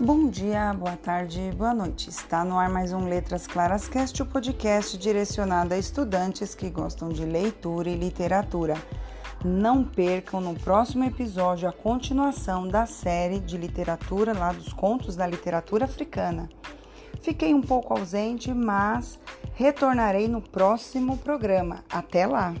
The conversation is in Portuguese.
Bom dia, boa tarde, boa noite. Está no ar mais um Letras Claras Cast, o podcast direcionado a estudantes que gostam de leitura e literatura. Não percam no próximo episódio a continuação da série de literatura lá dos contos da literatura africana. Fiquei um pouco ausente, mas retornarei no próximo programa. Até lá!